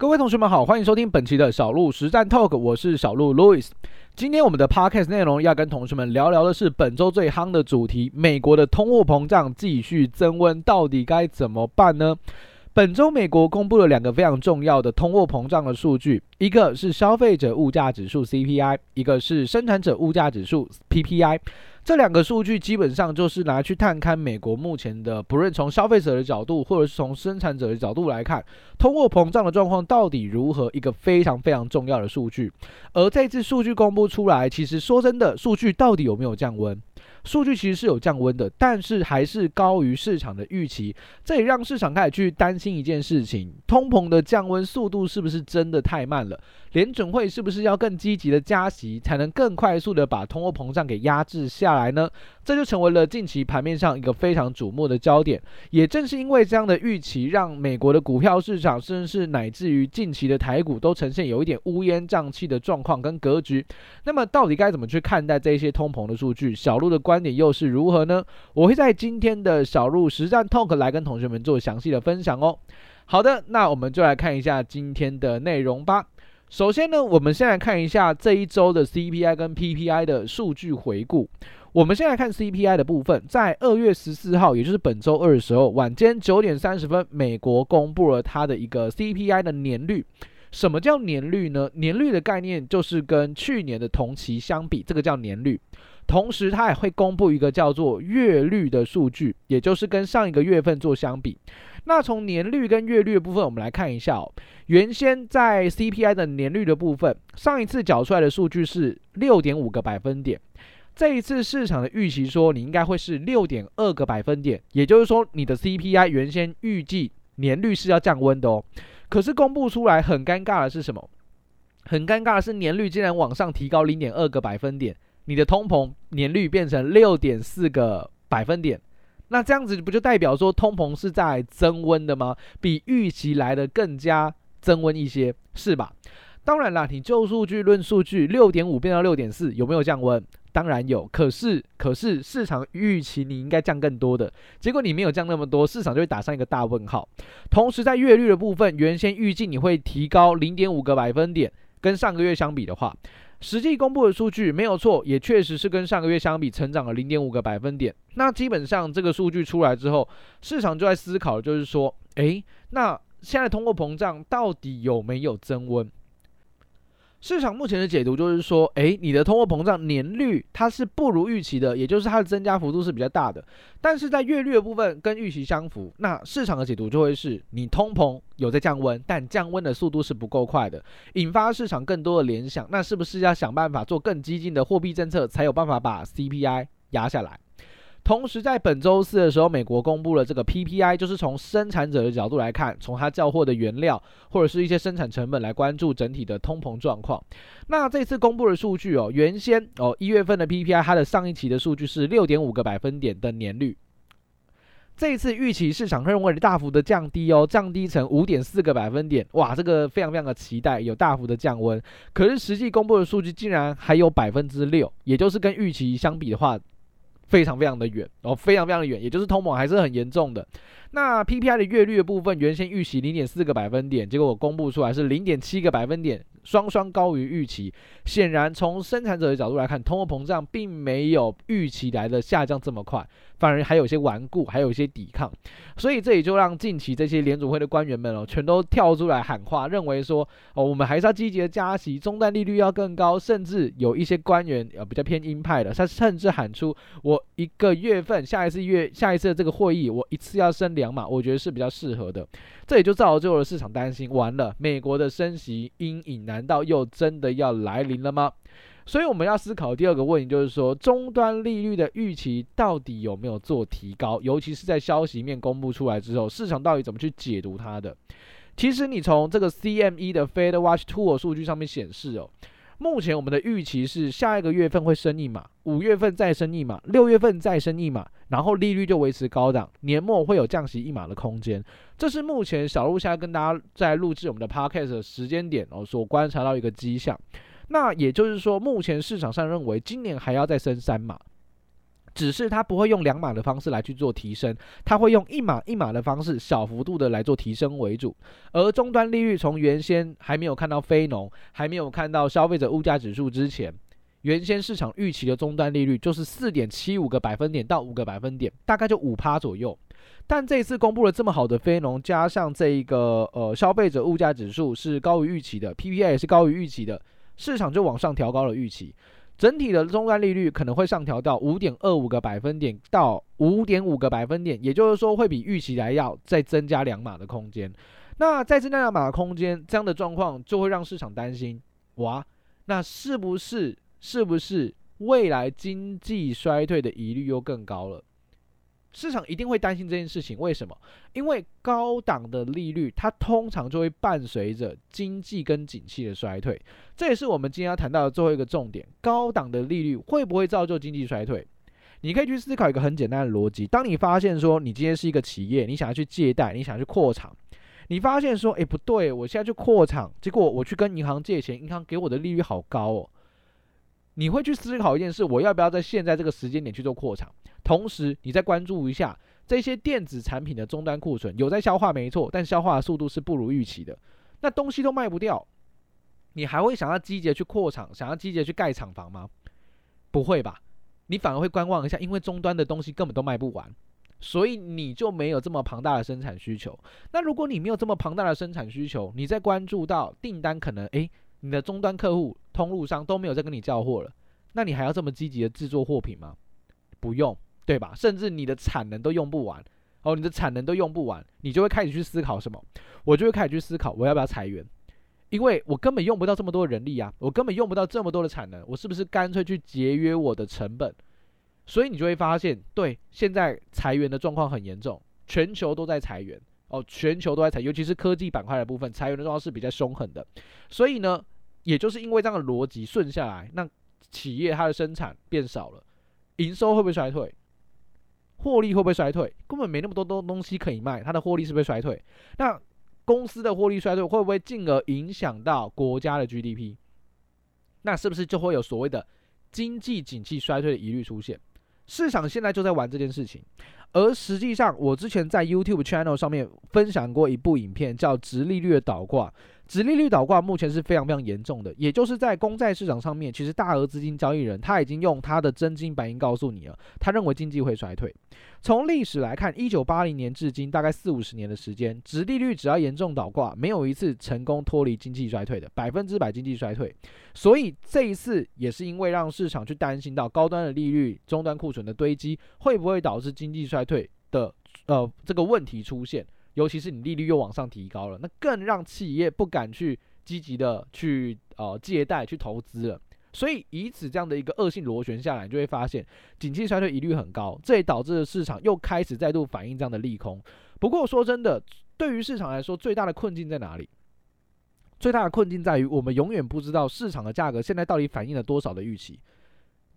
各位同学们好，欢迎收听本期的小鹿实战 Talk，我是小鹿 Louis。今天我们的 Podcast 内容要跟同学们聊聊的是本周最夯的主题：美国的通货膨胀继续增温，到底该怎么办呢？本周美国公布了两个非常重要的通货膨胀的数据，一个是消费者物价指数 CPI，一个是生产者物价指数 PPI。这两个数据基本上就是拿去探勘美国目前的，不论从消费者的角度，或者是从生产者的角度来看，通货膨胀的状况到底如何，一个非常非常重要的数据。而这次数据公布出来，其实说真的，数据到底有没有降温？数据其实是有降温的，但是还是高于市场的预期，这也让市场开始去担心一件事情：通膨的降温速度是不是真的太慢了？联准会是不是要更积极的加息，才能更快速的把通货膨胀给压制下来呢？这就成为了近期盘面上一个非常瞩目的焦点。也正是因为这样的预期，让美国的股票市场，甚至是乃至于近期的台股，都呈现有一点乌烟瘴气的状况跟格局。那么，到底该怎么去看待这些通膨的数据？小鹿的观点又是如何呢？我会在今天的小鹿实战 Talk 来跟同学们做详细的分享哦。好的，那我们就来看一下今天的内容吧。首先呢，我们先来看一下这一周的 CPI 跟 PPI 的数据回顾。我们先来看 CPI 的部分，在二月十四号，也就是本周二的时候，晚间九点三十分，美国公布了它的一个 CPI 的年率。什么叫年率呢？年率的概念就是跟去年的同期相比，这个叫年率。同时，它也会公布一个叫做月率的数据，也就是跟上一个月份做相比。那从年率跟月率的部分，我们来看一下哦。原先在 CPI 的年率的部分，上一次缴出来的数据是六点五个百分点。这一次市场的预期说，你应该会是六点二个百分点，也就是说，你的 CPI 原先预计年率是要降温的哦。可是公布出来很尴尬的是什么？很尴尬的是年率竟然往上提高零点二个百分点，你的通膨年率变成六点四个百分点。那这样子不就代表说通膨是在增温的吗？比预期来的更加增温一些，是吧？当然啦，你就数据论数据，六点五变到六点四，有没有降温？当然有。可是，可是市场预期你应该降更多的，结果你没有降那么多，市场就会打上一个大问号。同时，在月率的部分，原先预计你会提高零点五个百分点，跟上个月相比的话。实际公布的数据没有错，也确实是跟上个月相比成长了零点五个百分点。那基本上这个数据出来之后，市场就在思考，就是说，诶，那现在通货膨胀到底有没有增温？市场目前的解读就是说，诶，你的通货膨胀年率它是不如预期的，也就是它的增加幅度是比较大的，但是在月率的部分跟预期相符，那市场的解读就会是你通膨有在降温，但降温的速度是不够快的，引发市场更多的联想，那是不是要想办法做更激进的货币政策，才有办法把 CPI 压下来？同时，在本周四的时候，美国公布了这个 PPI，就是从生产者的角度来看，从它交货的原料或者是一些生产成本来关注整体的通膨状况。那这次公布的数据哦，原先哦一月份的 PPI，它的上一期的数据是六点五个百分点的年率，这次预期市场认为大幅的降低哦，降低成五点四个百分点，哇，这个非常非常的期待有大幅的降温。可是实际公布的数据竟然还有百分之六，也就是跟预期相比的话。非常非常的远哦，非常非常的远，也就是通膨还是很严重的。那 PPI 的月率的部分，原先预期零点四个百分点，结果我公布出来是零点七个百分点，双双高于预期。显然，从生产者的角度来看，通货膨胀并没有预期来的下降这么快。反而还有一些顽固，还有一些抵抗，所以这也就让近期这些联准会的官员们哦，全都跳出来喊话，认为说哦，我们还是要积极的加息，终端利率要更高，甚至有一些官员呃比较偏鹰派的，他甚至喊出我一个月份下一次月下一次的这个会议，我一次要升两码，我觉得是比较适合的。这也就造就了市场担心，完了，美国的升息阴影难道又真的要来临了吗？所以我们要思考第二个问题，就是说终端利率的预期到底有没有做提高？尤其是在消息面公布出来之后，市场到底怎么去解读它的？其实你从这个 CME 的 Fed Watch Tool 数据上面显示哦，目前我们的预期是下一个月份会升一码，五月份再升一码，六月份再升一码，然后利率就维持高档，年末会有降息一码的空间。这是目前小鹿现在跟大家在录制我们的 Podcast 的时间点哦，所观察到一个迹象。那也就是说，目前市场上认为今年还要再升三码，只是它不会用两码的方式来去做提升，它会用一码一码的方式，小幅度的来做提升为主。而终端利率从原先还没有看到非农，还没有看到消费者物价指数之前，原先市场预期的终端利率就是四点七五个百分点到五个百分点，大概就五趴左右。但这一次公布了这么好的非农，加上这一个呃消费者物价指数是高于预期的，PPI 也是高于预期的，市场就往上调高了预期。整体的终端利率可能会上调到五点二五个百分点到五点五个百分点，也就是说会比预期来要再增加两码的空间。那再增加两码的空间，这样的状况就会让市场担心，哇，那是不是是不是未来经济衰退的疑虑又更高了？市场一定会担心这件事情，为什么？因为高档的利率，它通常就会伴随着经济跟景气的衰退，这也是我们今天要谈到的最后一个重点。高档的利率会不会造就经济衰退？你可以去思考一个很简单的逻辑：当你发现说你今天是一个企业，你想要去借贷，你想要去扩厂，你发现说，诶，不对，我现在去扩厂，结果我去跟银行借钱，银行给我的利率好高哦。你会去思考一件事：我要不要在现在这个时间点去做扩厂？同时，你再关注一下这些电子产品的终端库存，有在消化没错，但消化的速度是不如预期的。那东西都卖不掉，你还会想要积极的去扩厂，想要积极的去盖厂房吗？不会吧，你反而会观望一下，因为终端的东西根本都卖不完，所以你就没有这么庞大的生产需求。那如果你没有这么庞大的生产需求，你在关注到订单可能，诶，你的终端客户、通路商都没有在跟你交货了，那你还要这么积极的制作货品吗？不用。对吧？甚至你的产能都用不完哦，你的产能都用不完，你就会开始去思考什么？我就会开始去思考，我要不要裁员？因为我根本用不到这么多人力啊，我根本用不到这么多的产能，我是不是干脆去节约我的成本？所以你就会发现，对，现在裁员的状况很严重，全球都在裁员哦，全球都在裁，尤其是科技板块的部分，裁员的状况是比较凶狠的。所以呢，也就是因为这样的逻辑顺下来，那企业它的生产变少了，营收会不会衰退？获利会不会衰退？根本没那么多东东西可以卖，它的获利是不是衰退？那公司的获利衰退会不会进而影响到国家的 GDP？那是不是就会有所谓的经济景气衰退的疑虑出现？市场现在就在玩这件事情，而实际上我之前在 YouTube channel 上面分享过一部影片，叫《直利率倒挂》。殖利率倒挂目前是非常非常严重的，也就是在公债市场上面，其实大额资金交易人他已经用他的真金白银告诉你了，他认为经济会衰退。从历史来看，一九八零年至今大概四五十年的时间，殖利率只要严重倒挂，没有一次成功脱离经济衰退的，百分之百经济衰退。所以这一次也是因为让市场去担心到高端的利率、终端库存的堆积，会不会导致经济衰退的呃这个问题出现。尤其是你利率又往上提高了，那更让企业不敢去积极的去呃借贷去投资了。所以以此这样的一个恶性螺旋下来，你就会发现景气衰退疑虑很高，这也导致了市场又开始再度反映这样的利空。不过说真的，对于市场来说，最大的困境在哪里？最大的困境在于我们永远不知道市场的价格现在到底反映了多少的预期。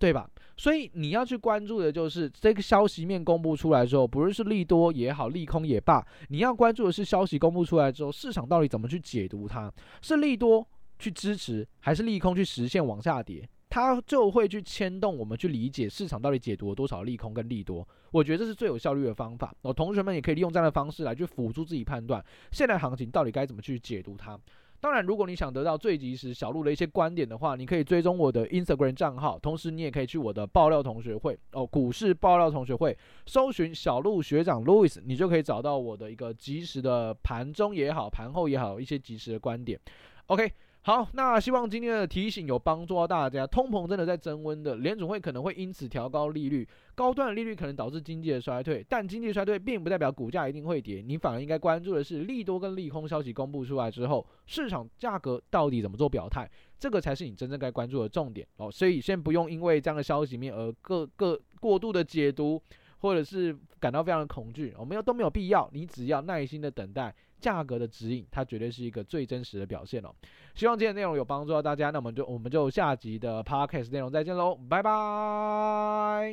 对吧？所以你要去关注的就是这个消息面公布出来之后，不论是利多也好，利空也罢，你要关注的是消息公布出来之后，市场到底怎么去解读它？是利多去支持，还是利空去实现往下跌？它就会去牵动我们去理解市场到底解读了多少利空跟利多。我觉得这是最有效率的方法。哦，同学们也可以利用这样的方式来去辅助自己判断现在行情到底该怎么去解读它。当然，如果你想得到最及时小路的一些观点的话，你可以追踪我的 Instagram 账号，同时你也可以去我的爆料同学会哦，股市爆料同学会，搜寻小路学长 Louis，你就可以找到我的一个及时的盘中也好，盘后也好一些及时的观点。OK。好，那希望今天的提醒有帮助到大家。通膨真的在增温的，联总会可能会因此调高利率，高端的利率可能导致经济的衰退，但经济衰退并不代表股价一定会跌。你反而应该关注的是利多跟利空消息公布出来之后，市场价格到底怎么做表态，这个才是你真正该关注的重点哦。所以先不用因为这样的消息面而各个过度的解读，或者是感到非常的恐惧，我们又都没有必要。你只要耐心的等待。价格的指引，它绝对是一个最真实的表现哦。希望今天内容有帮助到大家，那我们就我们就下集的 podcast 内容再见喽，拜拜。